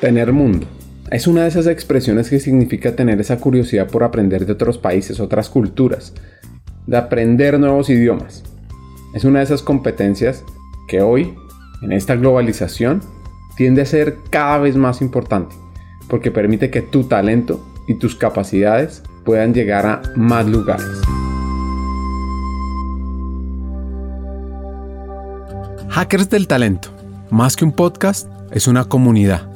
Tener mundo. Es una de esas expresiones que significa tener esa curiosidad por aprender de otros países, otras culturas, de aprender nuevos idiomas. Es una de esas competencias que hoy, en esta globalización, tiende a ser cada vez más importante, porque permite que tu talento y tus capacidades puedan llegar a más lugares. Hackers del Talento, más que un podcast, es una comunidad.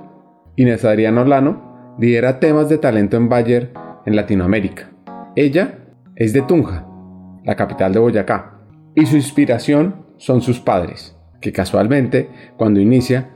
Inés Adriana Olano, lidera temas de talento en Bayer en Latinoamérica. Ella es de Tunja, la capital de Boyacá, y su inspiración son sus padres, que casualmente, cuando inicia,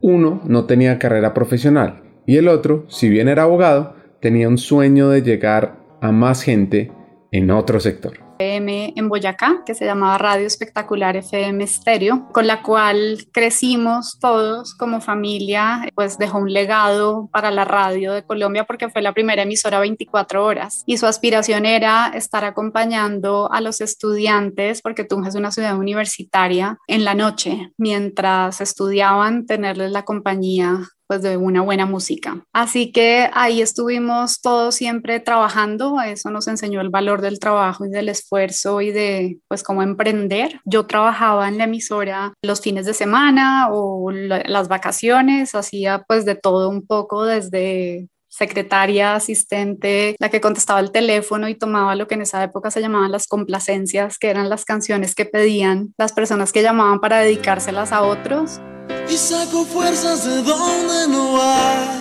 uno no tenía carrera profesional y el otro, si bien era abogado, tenía un sueño de llegar a más gente en otro sector. FM en Boyacá, que se llamaba Radio Espectacular FM Stereo, con la cual crecimos todos como familia, pues dejó un legado para la radio de Colombia porque fue la primera emisora 24 horas. Y su aspiración era estar acompañando a los estudiantes, porque Tunja es una ciudad universitaria, en la noche, mientras estudiaban, tenerles la compañía pues de una buena música. Así que ahí estuvimos todos siempre trabajando, eso nos enseñó el valor del trabajo y del esfuerzo y de pues cómo emprender. Yo trabajaba en la emisora los fines de semana o las vacaciones, hacía pues de todo un poco desde secretaria, asistente, la que contestaba el teléfono y tomaba lo que en esa época se llamaban las complacencias, que eran las canciones que pedían las personas que llamaban para dedicárselas a otros y saco fuerzas de donde no hay.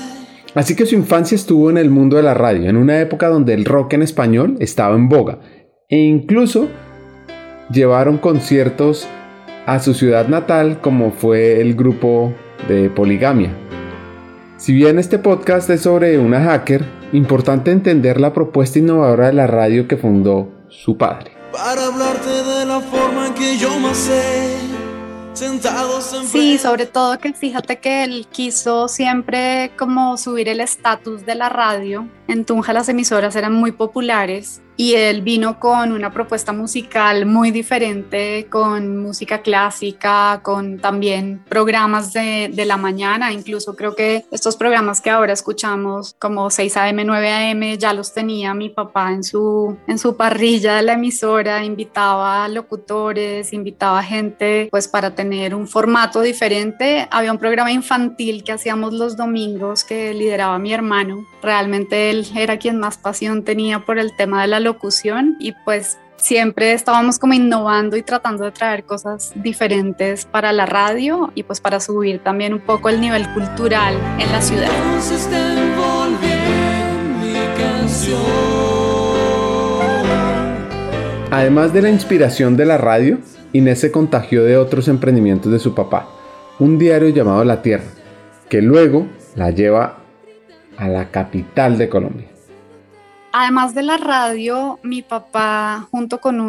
Así que su infancia estuvo en el mundo de la radio, en una época donde el rock en español estaba en boga. E incluso llevaron conciertos a su ciudad natal como fue el grupo de Poligamia. Si bien este podcast es sobre una hacker, importante entender la propuesta innovadora de la radio que fundó su padre. Para hablarte de la forma en que yo sé Sí, sobre todo que fíjate que él quiso siempre como subir el estatus de la radio. En Tunja las emisoras eran muy populares y él vino con una propuesta musical muy diferente, con música clásica, con también programas de, de, la mañana, incluso creo que estos programas que ahora escuchamos como 6 a.m., 9 a.m., ya los tenía mi papá en su, en su parrilla de la emisora, invitaba locutores, invitaba gente pues para tener un formato diferente. Había un programa infantil que hacíamos los domingos que lideraba mi hermano, realmente él era quien más pasión tenía por el tema de la y pues siempre estábamos como innovando y tratando de traer cosas diferentes para la radio y pues para subir también un poco el nivel cultural en la ciudad. Además de la inspiración de la radio, Inés se contagió de otros emprendimientos de su papá, un diario llamado La Tierra, que luego la lleva a la capital de Colombia. Además de la radio, mi papá junto con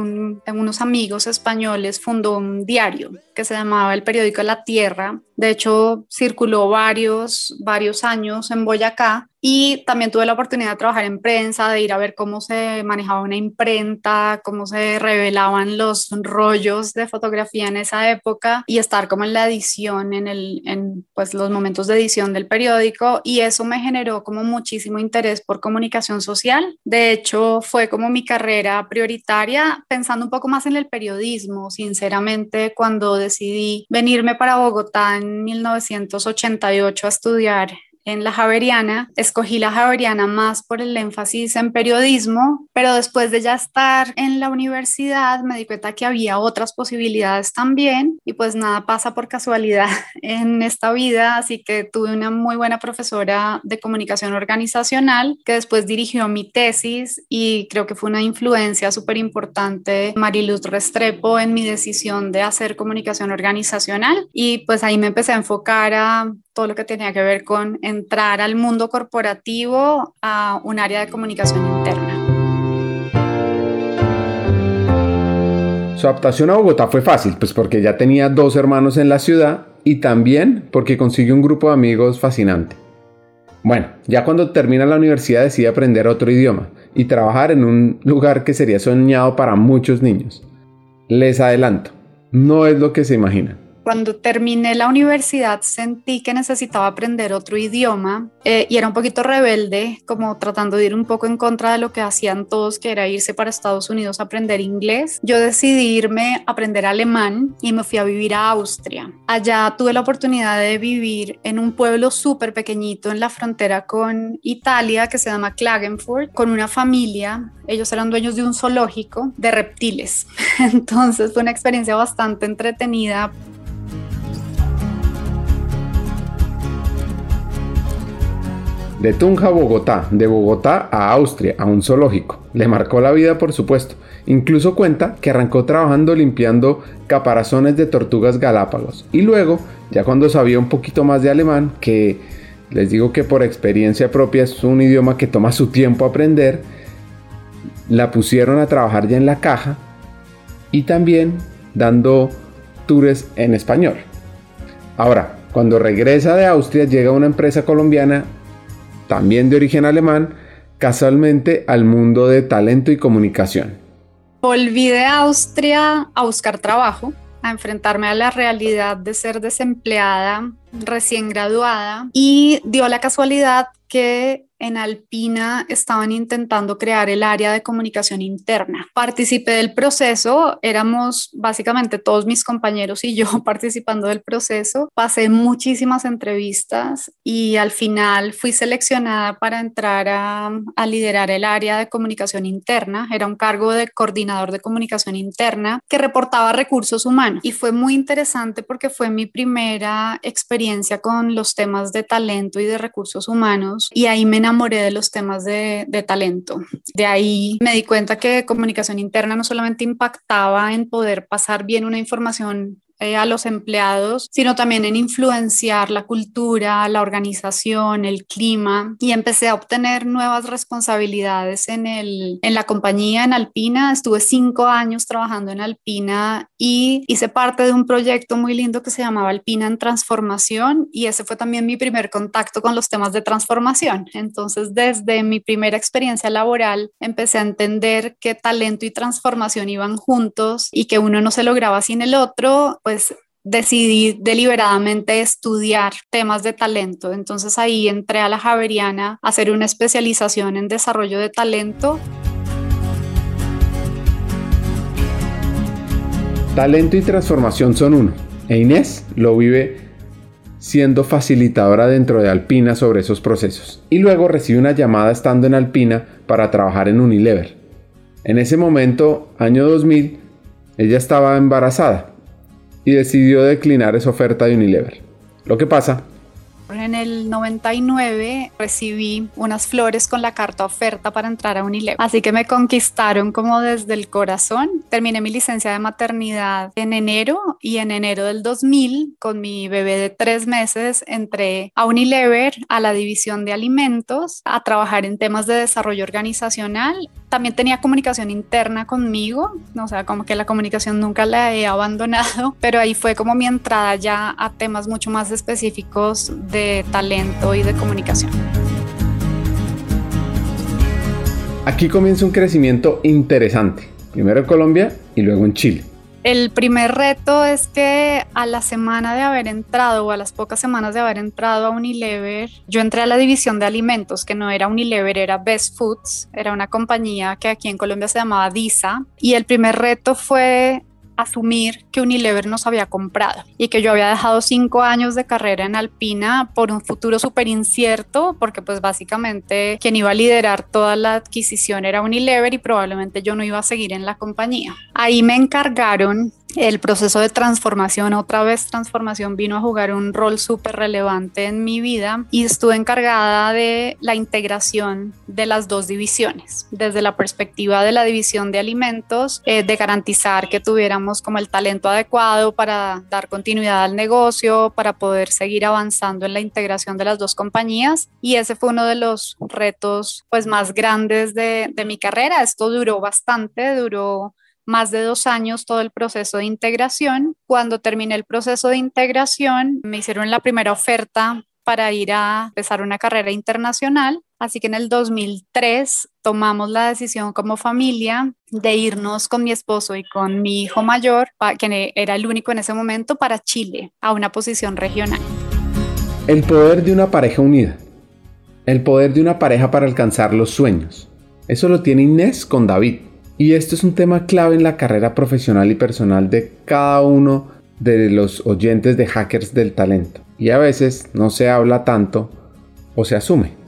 unos amigos españoles fundó un diario que se llamaba el periódico La Tierra. De hecho, circuló varios, varios años en Boyacá y también tuve la oportunidad de trabajar en prensa, de ir a ver cómo se manejaba una imprenta, cómo se revelaban los rollos de fotografía en esa época y estar como en la edición, en, el, en pues, los momentos de edición del periódico. Y eso me generó como muchísimo interés por comunicación social. De hecho, fue como mi carrera prioritaria, pensando un poco más en el periodismo, sinceramente, cuando decidí venirme para Bogotá 1988 a estudiar en la Javeriana. Escogí la Javeriana más por el énfasis en periodismo, pero después de ya estar en la universidad me di cuenta que había otras posibilidades también y pues nada pasa por casualidad en esta vida, así que tuve una muy buena profesora de comunicación organizacional que después dirigió mi tesis y creo que fue una influencia súper importante Mariluz Restrepo en mi decisión de hacer comunicación organizacional y pues ahí me empecé a enfocar a todo lo que tenía que ver con entrar al mundo corporativo a un área de comunicación interna. Su adaptación a Bogotá fue fácil, pues porque ya tenía dos hermanos en la ciudad y también porque consiguió un grupo de amigos fascinante. Bueno, ya cuando termina la universidad decide aprender otro idioma y trabajar en un lugar que sería soñado para muchos niños. Les adelanto, no es lo que se imaginan. Cuando terminé la universidad sentí que necesitaba aprender otro idioma eh, y era un poquito rebelde, como tratando de ir un poco en contra de lo que hacían todos, que era irse para Estados Unidos a aprender inglés. Yo decidí irme a aprender alemán y me fui a vivir a Austria. Allá tuve la oportunidad de vivir en un pueblo súper pequeñito en la frontera con Italia que se llama Klagenfurt, con una familia. Ellos eran dueños de un zoológico de reptiles. Entonces fue una experiencia bastante entretenida De Tunja a Bogotá, de Bogotá a Austria, a un zoológico. Le marcó la vida, por supuesto. Incluso cuenta que arrancó trabajando limpiando caparazones de tortugas galápagos. Y luego, ya cuando sabía un poquito más de alemán, que les digo que por experiencia propia es un idioma que toma su tiempo aprender, la pusieron a trabajar ya en la caja y también dando tours en español. Ahora, cuando regresa de Austria llega una empresa colombiana también de origen alemán, casualmente al mundo de talento y comunicación. Volví de Austria a buscar trabajo, a enfrentarme a la realidad de ser desempleada, recién graduada, y dio la casualidad que en Alpina estaban intentando crear el área de comunicación interna. Participé del proceso, éramos básicamente todos mis compañeros y yo participando del proceso. Pasé muchísimas entrevistas y al final fui seleccionada para entrar a, a liderar el área de comunicación interna. Era un cargo de coordinador de comunicación interna que reportaba recursos humanos y fue muy interesante porque fue mi primera experiencia con los temas de talento y de recursos humanos y ahí me enamoré de los temas de, talento. De ahí me di cuenta que comunicación interna no solamente impactaba en poder pasar bien una información eh, a los empleados, sino también en influenciar la cultura, la organización, el clima. Y empecé a obtener nuevas responsabilidades en, el, en la compañía, en Alpina. Estuve cinco años trabajando en Alpina y hice parte de un proyecto muy lindo que se llamaba Alpina en Transformación y ese fue también mi primer contacto con los temas de transformación. Entonces, desde mi primera experiencia laboral, empecé a entender que talento y transformación iban juntos y que uno no se lograba sin el otro pues decidí deliberadamente estudiar temas de talento. Entonces ahí entré a la Javeriana a hacer una especialización en desarrollo de talento. Talento y transformación son uno. E Inés lo vive siendo facilitadora dentro de Alpina sobre esos procesos. Y luego recibe una llamada estando en Alpina para trabajar en Unilever. En ese momento, año 2000, ella estaba embarazada y decidió declinar esa oferta de Unilever. Lo que pasa en el 99 recibí unas flores con la carta oferta para entrar a Unilever. Así que me conquistaron como desde el corazón. Terminé mi licencia de maternidad en enero y en enero del 2000, con mi bebé de tres meses, entré a Unilever, a la división de alimentos, a trabajar en temas de desarrollo organizacional también tenía comunicación interna conmigo, o sea, como que la comunicación nunca la he abandonado, pero ahí fue como mi entrada ya a temas mucho más específicos de talento y de comunicación. Aquí comienza un crecimiento interesante, primero en Colombia y luego en Chile. El primer reto es que a la semana de haber entrado o a las pocas semanas de haber entrado a Unilever, yo entré a la división de alimentos, que no era Unilever, era Best Foods, era una compañía que aquí en Colombia se llamaba DISA. Y el primer reto fue asumir que Unilever nos había comprado y que yo había dejado cinco años de carrera en Alpina por un futuro súper incierto, porque pues básicamente quien iba a liderar toda la adquisición era Unilever y probablemente yo no iba a seguir en la compañía. Ahí me encargaron el proceso de transformación, otra vez transformación, vino a jugar un rol súper relevante en mi vida y estuve encargada de la integración de las dos divisiones, desde la perspectiva de la división de alimentos, eh, de garantizar que tuviéramos como el talento adecuado para dar continuidad al negocio, para poder seguir avanzando en la integración de las dos compañías y ese fue uno de los retos pues más grandes de, de mi carrera. Esto duró bastante, duró más de dos años todo el proceso de integración. Cuando terminé el proceso de integración, me hicieron la primera oferta para ir a empezar una carrera internacional. Así que en el 2003 tomamos la decisión como familia de irnos con mi esposo y con mi hijo mayor, que era el único en ese momento, para Chile, a una posición regional. El poder de una pareja unida. El poder de una pareja para alcanzar los sueños. Eso lo tiene Inés con David. Y esto es un tema clave en la carrera profesional y personal de cada uno de los oyentes de hackers del talento. Y a veces no se habla tanto o se asume.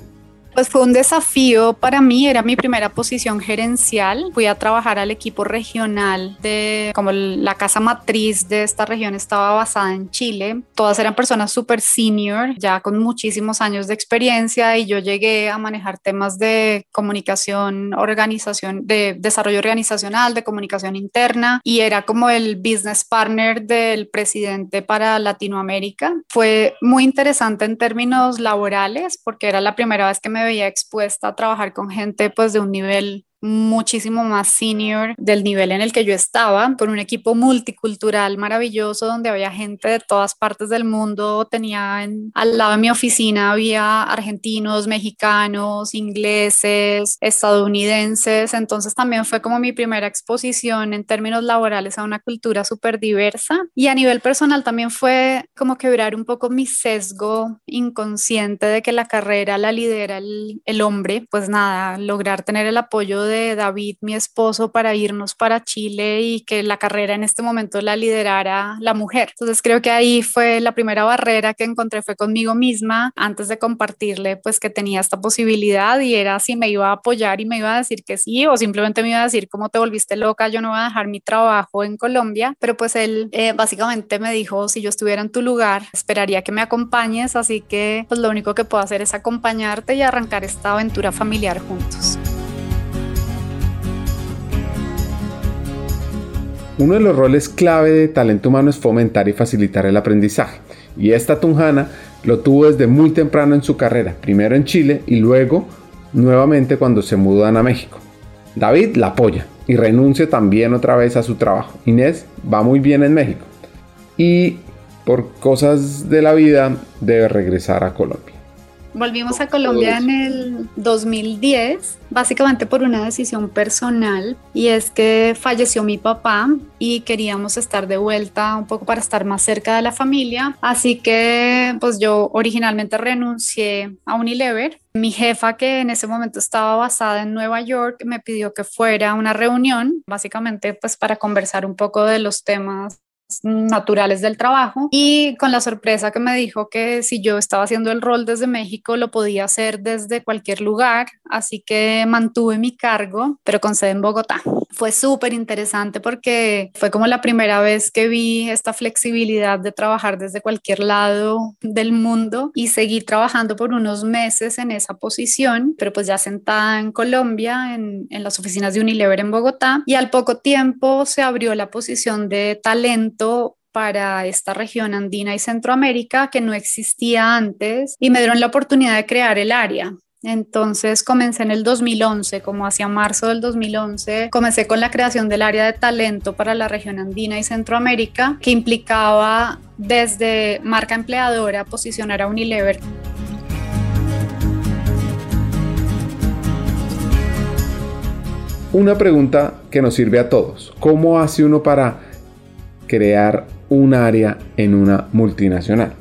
Pues fue un desafío para mí, era mi primera posición gerencial. Fui a trabajar al equipo regional de, como la casa matriz de esta región estaba basada en Chile. Todas eran personas súper senior, ya con muchísimos años de experiencia y yo llegué a manejar temas de comunicación, organización, de desarrollo organizacional, de comunicación interna y era como el business partner del presidente para Latinoamérica. Fue muy interesante en términos laborales porque era la primera vez que me veía expuesta a trabajar con gente pues de un nivel muchísimo más senior del nivel en el que yo estaba, con un equipo multicultural maravilloso donde había gente de todas partes del mundo. Tenía al lado de mi oficina había argentinos, mexicanos, ingleses, estadounidenses. Entonces también fue como mi primera exposición en términos laborales a una cultura súper diversa. Y a nivel personal también fue como quebrar un poco mi sesgo inconsciente de que la carrera la lidera el, el hombre. Pues nada, lograr tener el apoyo de de David, mi esposo, para irnos para Chile y que la carrera en este momento la liderara la mujer. Entonces creo que ahí fue la primera barrera que encontré fue conmigo misma antes de compartirle pues que tenía esta posibilidad y era si me iba a apoyar y me iba a decir que sí o simplemente me iba a decir cómo te volviste loca, yo no voy a dejar mi trabajo en Colombia, pero pues él eh, básicamente me dijo si yo estuviera en tu lugar esperaría que me acompañes, así que pues lo único que puedo hacer es acompañarte y arrancar esta aventura familiar juntos. Uno de los roles clave de talento humano es fomentar y facilitar el aprendizaje. Y esta Tunjana lo tuvo desde muy temprano en su carrera, primero en Chile y luego nuevamente cuando se mudan a México. David la apoya y renuncia también otra vez a su trabajo. Inés va muy bien en México y por cosas de la vida debe regresar a Colombia. Volvimos a Colombia en el 2010, básicamente por una decisión personal, y es que falleció mi papá y queríamos estar de vuelta un poco para estar más cerca de la familia. Así que pues yo originalmente renuncié a Unilever. Mi jefa, que en ese momento estaba basada en Nueva York, me pidió que fuera a una reunión, básicamente pues para conversar un poco de los temas naturales del trabajo y con la sorpresa que me dijo que si yo estaba haciendo el rol desde México lo podía hacer desde cualquier lugar, así que mantuve mi cargo, pero con sede en Bogotá. Fue súper interesante porque fue como la primera vez que vi esta flexibilidad de trabajar desde cualquier lado del mundo y seguí trabajando por unos meses en esa posición, pero pues ya sentada en Colombia, en, en las oficinas de Unilever en Bogotá y al poco tiempo se abrió la posición de talento para esta región andina y Centroamérica que no existía antes y me dieron la oportunidad de crear el área. Entonces comencé en el 2011, como hacia marzo del 2011, comencé con la creación del área de talento para la región andina y Centroamérica, que implicaba desde marca empleadora posicionar a Unilever. Una pregunta que nos sirve a todos. ¿Cómo hace uno para crear un área en una multinacional?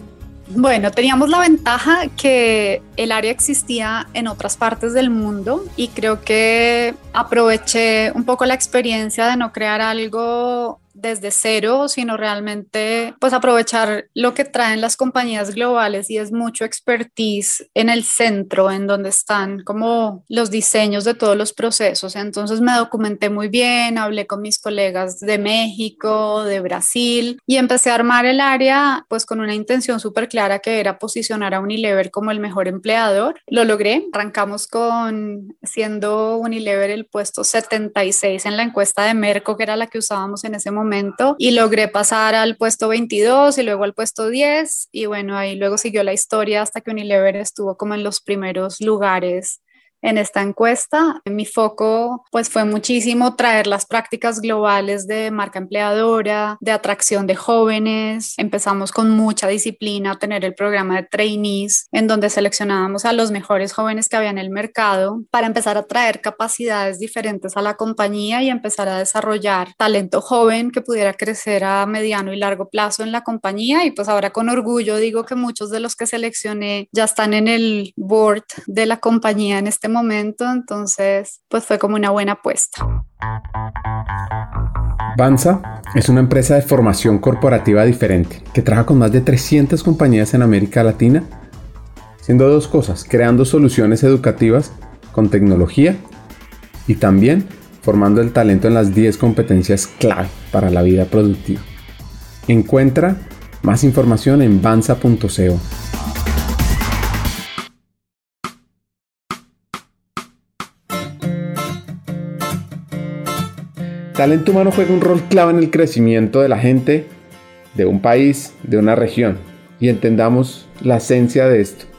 Bueno, teníamos la ventaja que el área existía en otras partes del mundo y creo que aproveché un poco la experiencia de no crear algo desde cero, sino realmente pues aprovechar lo que traen las compañías globales y es mucho expertise en el centro, en donde están como los diseños de todos los procesos. Entonces me documenté muy bien, hablé con mis colegas de México, de Brasil y empecé a armar el área pues con una intención súper clara que era posicionar a Unilever como el mejor empleador. Lo logré, arrancamos con siendo Unilever el puesto 76 en la encuesta de Merco, que era la que usábamos en ese y logré pasar al puesto 22 y luego al puesto 10 y bueno, ahí luego siguió la historia hasta que Unilever estuvo como en los primeros lugares en esta encuesta. Mi foco pues fue muchísimo traer las prácticas globales de marca empleadora, de atracción de jóvenes. Empezamos con mucha disciplina a tener el programa de trainees en donde seleccionábamos a los mejores jóvenes que había en el mercado para empezar a traer capacidades diferentes a la compañía y empezar a desarrollar talento joven que pudiera crecer a mediano y largo plazo en la compañía y pues ahora con orgullo digo que muchos de los que seleccioné ya están en el board de la compañía en este momento, entonces pues fue como una buena apuesta. Banza es una empresa de formación corporativa diferente que trabaja con más de 300 compañías en América Latina, haciendo dos cosas, creando soluciones educativas con tecnología y también formando el talento en las 10 competencias clave para la vida productiva. Encuentra más información en banza.co. talento humano juega un rol clave en el crecimiento de la gente, de un país, de una región. Y entendamos la esencia de esto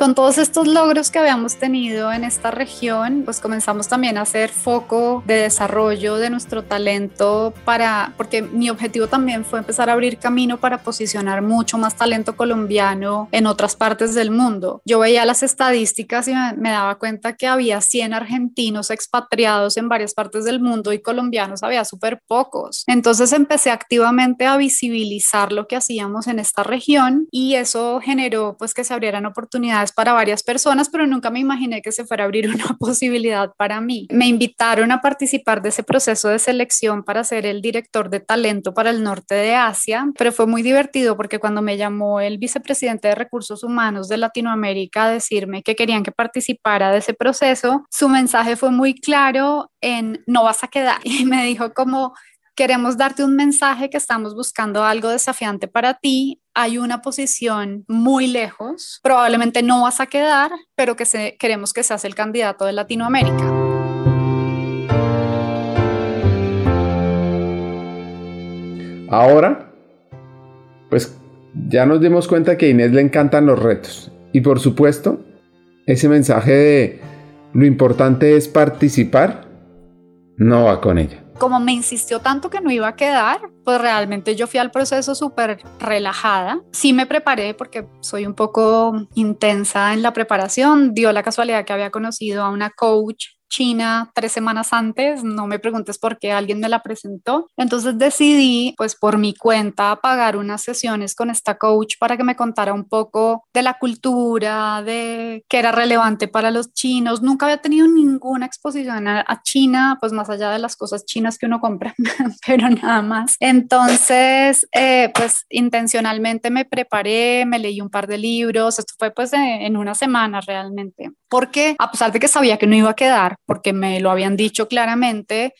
con todos estos logros que habíamos tenido en esta región, pues comenzamos también a hacer foco de desarrollo de nuestro talento para, porque mi objetivo también fue empezar a abrir camino para posicionar mucho más talento colombiano en otras partes del mundo. Yo veía las estadísticas y me, daba cuenta que había 100 argentinos expatriados en varias partes del mundo y colombianos había súper pocos. Entonces empecé activamente a visibilizar lo que hacíamos en esta región y eso generó pues que se abrieran oportunidades para varias personas, pero nunca me imaginé que se fuera a abrir una posibilidad para mí. Me invitaron a participar de ese proceso de selección para ser el director de talento para el norte de Asia, pero fue muy divertido porque cuando me llamó el vicepresidente de recursos humanos de Latinoamérica a decirme que querían que participara de ese proceso, su mensaje fue muy claro en no vas a quedar y me dijo como queremos darte un mensaje que estamos buscando algo desafiante para ti. Hay una posición muy lejos, probablemente no vas a quedar, pero que se, queremos que seas el candidato de Latinoamérica. Ahora, pues ya nos dimos cuenta que a Inés le encantan los retos. Y por supuesto, ese mensaje de lo importante es participar, no va con ella como me insistió tanto que no iba a quedar, pues realmente yo fui al proceso súper relajada. Sí me preparé porque soy un poco intensa en la preparación. Dio la casualidad que había conocido a una coach China tres semanas antes, no me preguntes por qué alguien me la presentó. Entonces decidí, pues por mi cuenta, pagar unas sesiones con esta coach para que me contara un poco de la cultura, de qué era relevante para los chinos. Nunca había tenido ninguna exposición a, China, pues más allá de las cosas chinas que uno compra, pero nada más. Entonces, eh, pues intencionalmente me preparé, me leí un par de libros, esto fue pues en una semana realmente, porque a pesar de que sabía que no iba a quedar, porque me lo habían dicho claramente,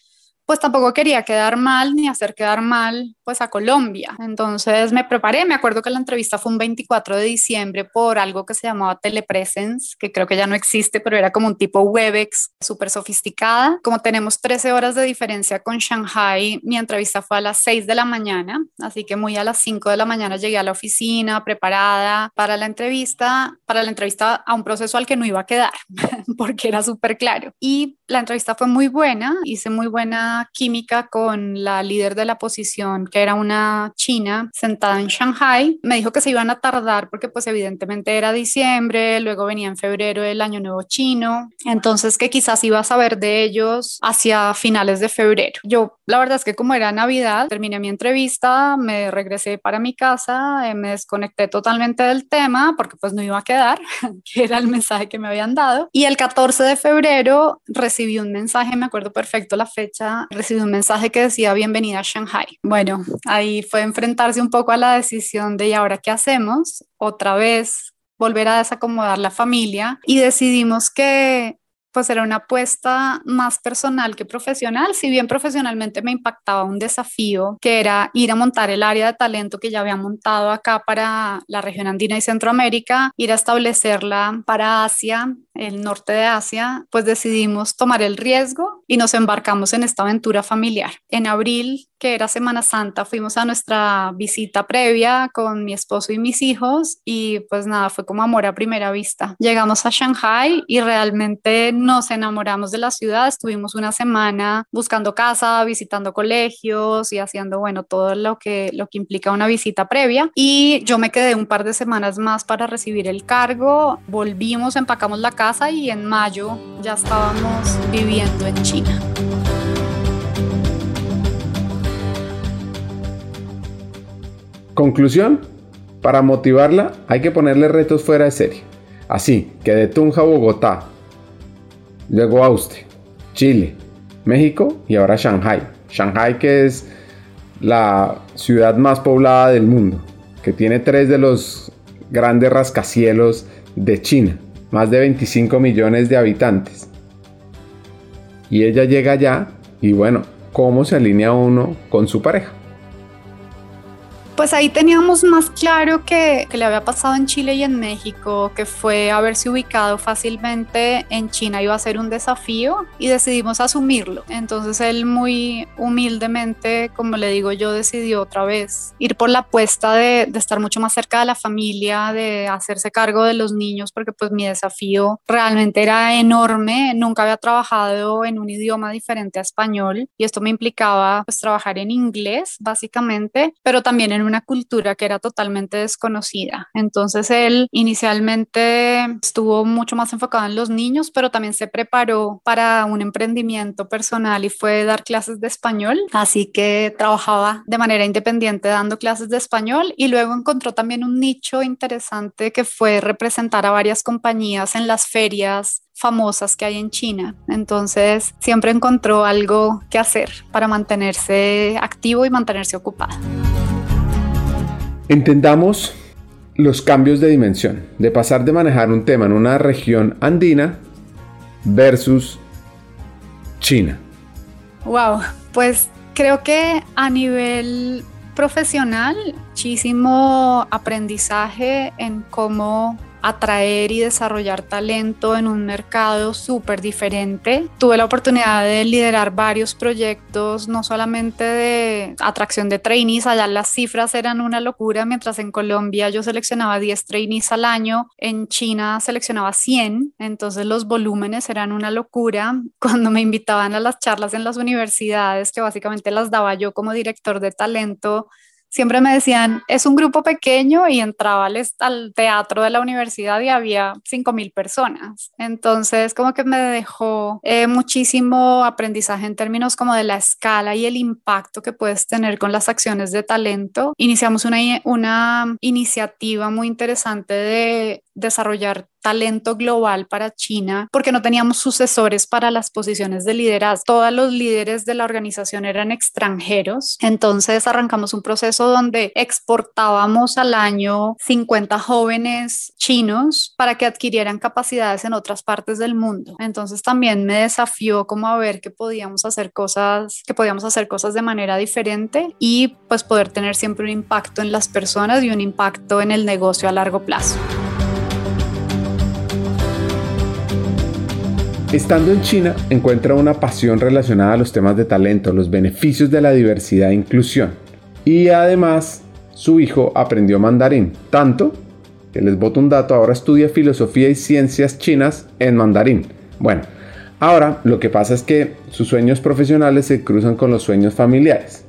pues tampoco quería quedar mal ni hacer quedar mal pues a Colombia. Entonces me preparé, me acuerdo que la entrevista fue un 24 de diciembre por algo que se llamaba Telepresence, que creo que ya no existe, pero era como un tipo Webex súper sofisticada. Como tenemos 13 horas de diferencia con Shanghai, mi entrevista fue a las 6 de la mañana, así que muy a las 5 de la mañana llegué a la oficina preparada para la entrevista, para la entrevista a un proceso al que no iba a quedar, porque era súper claro. Y la entrevista fue muy buena, hice muy buena química con la líder de la posición, que era una china sentada en Shanghai. Me dijo que se iban a tardar porque pues evidentemente era diciembre, luego venía en febrero el año nuevo chino, entonces que quizás iba a saber de ellos hacia finales de febrero. Yo la verdad es que como era Navidad, terminé mi entrevista, me regresé para mi casa, eh, me desconecté totalmente del tema porque pues no iba a quedar, que era el mensaje que me habían dado. Y el 14 de febrero recibí un mensaje, me acuerdo perfecto la fecha recibí un mensaje que decía bienvenida a Shanghai. Bueno, ahí fue enfrentarse un poco a la decisión de ¿y ahora qué hacemos? Otra vez volver a desacomodar la familia y decidimos que pues era una apuesta más personal que profesional, si bien profesionalmente me impactaba un desafío que era ir a montar el área de talento que ya había montado acá para la región andina y Centroamérica, ir a establecerla para Asia, el norte de Asia, pues decidimos tomar el riesgo y nos embarcamos en esta aventura familiar. En abril que era Semana Santa, fuimos a nuestra visita previa con mi esposo y mis hijos y pues nada, fue como amor a primera vista. Llegamos a Shanghai y realmente nos enamoramos de la ciudad, estuvimos una semana buscando casa, visitando colegios y haciendo, bueno, todo lo que, lo que implica una visita previa y yo me quedé un par de semanas más para recibir el cargo, volvimos, empacamos la casa y en mayo ya estábamos viviendo en China. Conclusión, para motivarla hay que ponerle retos fuera de serie. Así que de Tunja a Bogotá, luego Austria, Chile, México y ahora Shanghai. Shanghai que es la ciudad más poblada del mundo, que tiene tres de los grandes rascacielos de China, más de 25 millones de habitantes. Y ella llega allá y bueno, ¿cómo se alinea uno con su pareja? Pues ahí teníamos más claro que, le había pasado en Chile y en México, que fue haberse ubicado fácilmente en China iba a ser un desafío y decidimos asumirlo. Entonces él muy humildemente, como le digo yo, decidió otra vez ir por la apuesta de, de estar mucho más cerca de la familia, de hacerse cargo de los niños, porque pues mi desafío realmente era enorme. Nunca había trabajado en un idioma diferente a español y esto me implicaba pues trabajar en inglés básicamente, pero también en un una cultura que era totalmente desconocida. Entonces él inicialmente estuvo mucho más enfocado en los niños, pero también se preparó para un emprendimiento personal y fue dar clases de español. Así que trabajaba de manera independiente dando clases de español y luego encontró también un nicho interesante que fue representar a varias compañías en las ferias famosas que hay en China. Entonces siempre encontró algo que hacer para mantenerse activo y mantenerse ocupado. Entendamos los cambios de dimensión, de pasar de manejar un tema en una región andina versus China. Wow, pues creo que a nivel profesional, muchísimo aprendizaje en cómo atraer y desarrollar talento en un mercado súper diferente. Tuve la oportunidad de liderar varios proyectos, no solamente de atracción de trainees, allá las cifras eran una locura, mientras en Colombia yo seleccionaba 10 trainees al año, en China seleccionaba 100, entonces los volúmenes eran una locura. Cuando me invitaban a las charlas en las universidades, que básicamente las daba yo como director de talento, siempre me decían, es un grupo pequeño y entraba al, teatro de la universidad y había 5.000 personas. Entonces, como que me dejó eh, muchísimo aprendizaje en términos como de la escala y el impacto que puedes tener con las acciones de talento. Iniciamos una, una iniciativa muy interesante de desarrollar talento global para China porque no teníamos sucesores para las posiciones de liderazgo. Todos los líderes de la organización eran extranjeros. Entonces arrancamos un proceso donde exportábamos al año 50 jóvenes chinos para que adquirieran capacidades en otras partes del mundo. Entonces también me desafió como a ver que podíamos hacer cosas, que podíamos hacer cosas de manera diferente y pues poder tener siempre un impacto en las personas y un impacto en el negocio a largo plazo. Estando en China, encuentra una pasión relacionada a los temas de talento, los beneficios de la diversidad e inclusión. Y además, su hijo aprendió mandarín, tanto que les boto un dato, ahora estudia filosofía y ciencias chinas en mandarín. Bueno, ahora lo que pasa es que sus sueños profesionales se cruzan con los sueños familiares,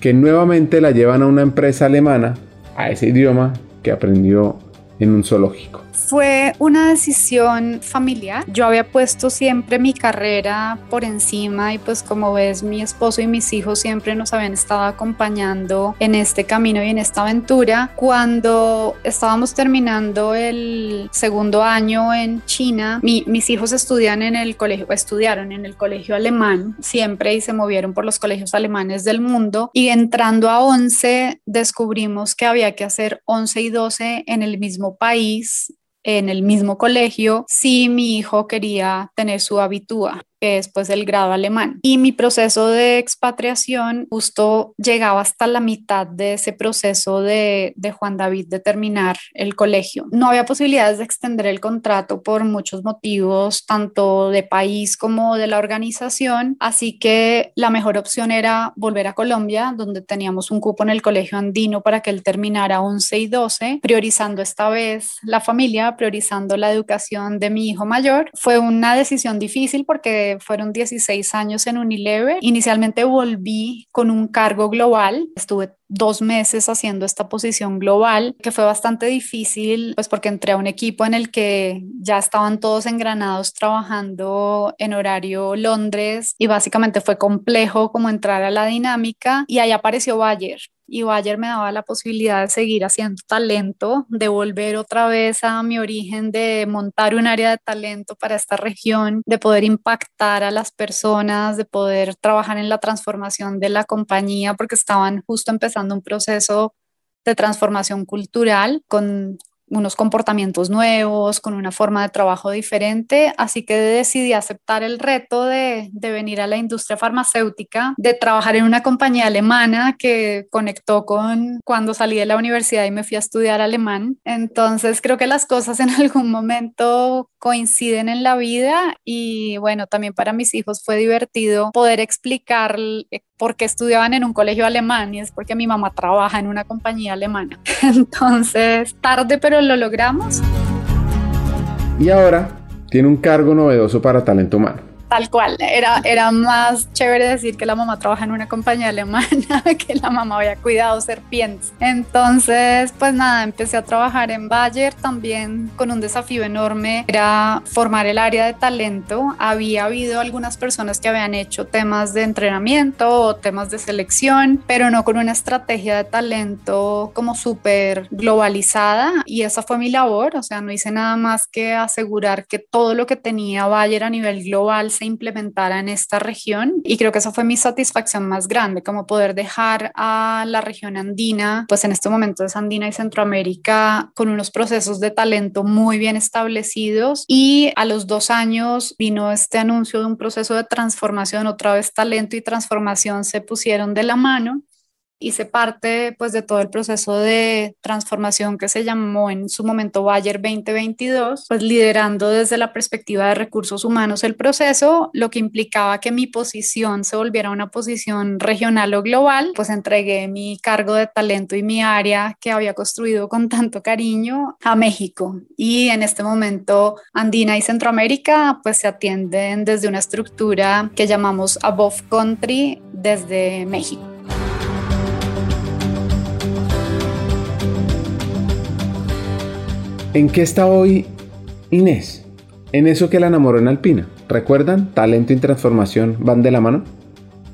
que nuevamente la llevan a una empresa alemana, a ese idioma que aprendió en un zoológico. Fue una decisión familiar. Yo había puesto siempre mi carrera por encima y pues como ves mi esposo y mis hijos siempre nos habían estado acompañando en este camino y en esta aventura. Cuando estábamos terminando el segundo año en China, mis hijos estudian en el colegio, estudiaron en el colegio alemán siempre y se movieron por los colegios alemanes del mundo y entrando a 11 descubrimos que había que hacer 11 y 12 en el mismo país en el mismo colegio si mi hijo quería tener su habitúa que es pues el grado alemán. Y mi proceso de expatriación justo llegaba hasta la mitad de ese proceso de, de Juan David de terminar el colegio. No había posibilidades de extender el contrato por muchos motivos, tanto de país como de la organización, así que la mejor opción era volver a Colombia, donde teníamos un cupo en el colegio andino para que él terminara 11 y 12, priorizando esta vez la familia, priorizando la educación de mi hijo mayor. Fue una decisión difícil porque fueron 16 años en Unilever. Inicialmente volví con un cargo global, estuve dos meses haciendo esta posición global, que fue bastante difícil, pues porque entré a un equipo en el que ya estaban todos engranados trabajando en horario Londres y básicamente fue complejo como entrar a la dinámica. Y ahí apareció Bayer y Bayer me daba la posibilidad de seguir haciendo talento, de volver otra vez a mi origen, de montar un área de talento para esta región, de poder impactar a las personas, de poder trabajar en la transformación de la compañía, porque estaban justo empezando un proceso de transformación cultural con unos comportamientos nuevos, con una forma de trabajo diferente, así que decidí aceptar el reto de, de, venir a la industria farmacéutica, de trabajar en una compañía alemana que conectó con cuando salí de la universidad y me fui a estudiar alemán. Entonces creo que las cosas en algún momento coinciden en la vida y bueno, también para mis hijos fue divertido poder explicar por qué estudiaban en un colegio alemán y es porque mi mamá trabaja en una compañía alemana. Entonces, tarde pero lo logramos. Y ahora tiene un cargo novedoso para talento humano Tal cual, era, era más chévere decir que la mamá trabaja en una compañía alemana que la mamá había cuidado serpientes. Entonces, pues nada, empecé a trabajar en Bayer también con un desafío enorme, era formar el área de talento. Había habido algunas personas que habían hecho temas de entrenamiento o temas de selección, pero no con una estrategia de talento como súper globalizada y esa fue mi labor, o sea, no hice nada más que asegurar que todo lo que tenía Bayer a nivel global se implementara en esta región y creo que esa fue mi satisfacción más grande, como poder dejar a la región andina, pues en este momento es andina y Centroamérica, con unos procesos de talento muy bien establecidos y a los dos años vino este anuncio de un proceso de transformación, otra vez talento y transformación se pusieron de la mano hice parte pues de todo el proceso de transformación que se llamó en su momento Bayer 2022, pues liderando desde la perspectiva de recursos humanos el proceso, lo que implicaba que mi posición se volviera una posición regional o global, pues entregué mi cargo de talento y mi área que había construido con tanto cariño a México y en este momento Andina y Centroamérica pues se atienden desde una estructura que llamamos Above Country desde México. ¿En qué está hoy Inés? En eso que la enamoró en Alpina. ¿Recuerdan? Talento y transformación van de la mano.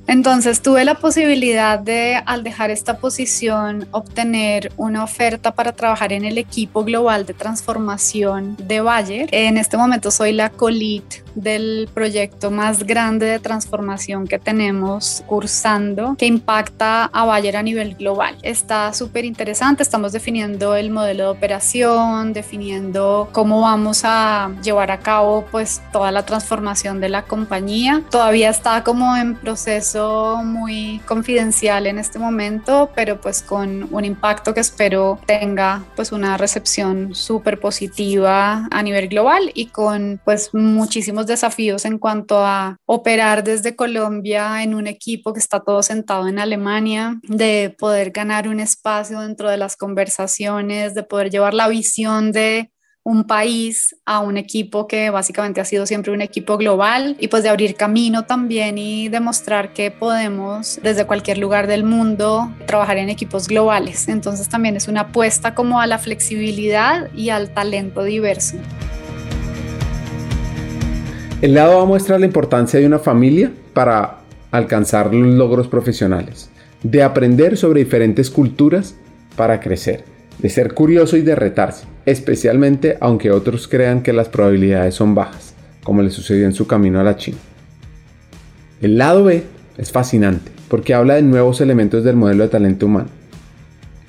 Entonces tuve la posibilidad de, al dejar esta posición, obtener una oferta para trabajar en el equipo global de transformación de Bayer. En este momento soy la co-lead del proyecto más grande de transformación que tenemos cursando, que impacta a Bayer a nivel global. Está súper interesante, estamos definiendo el modelo de operación, definiendo cómo vamos a llevar a cabo pues toda la transformación de la compañía. Todavía está como en proceso muy confidencial en este momento, pero pues con un impacto que espero tenga pues una recepción súper positiva a nivel global y con pues desafíos en cuanto a operar desde Colombia en un equipo que está todo sentado en Alemania, de poder ganar un espacio dentro de las conversaciones, de poder llevar la visión de un país a un equipo que básicamente ha sido siempre un equipo global y pues de abrir camino también y demostrar que podemos desde cualquier lugar del mundo trabajar en equipos globales. Entonces también es una apuesta como a la flexibilidad y al talento diverso. El lado A muestra la importancia de una familia para alcanzar los logros profesionales, de aprender sobre diferentes culturas para crecer, de ser curioso y de retarse, especialmente aunque otros crean que las probabilidades son bajas, como le sucedió en su camino a la China. El lado B es fascinante porque habla de nuevos elementos del modelo de talento humano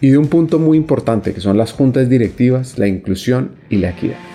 y de un punto muy importante que son las juntas directivas, la inclusión y la equidad.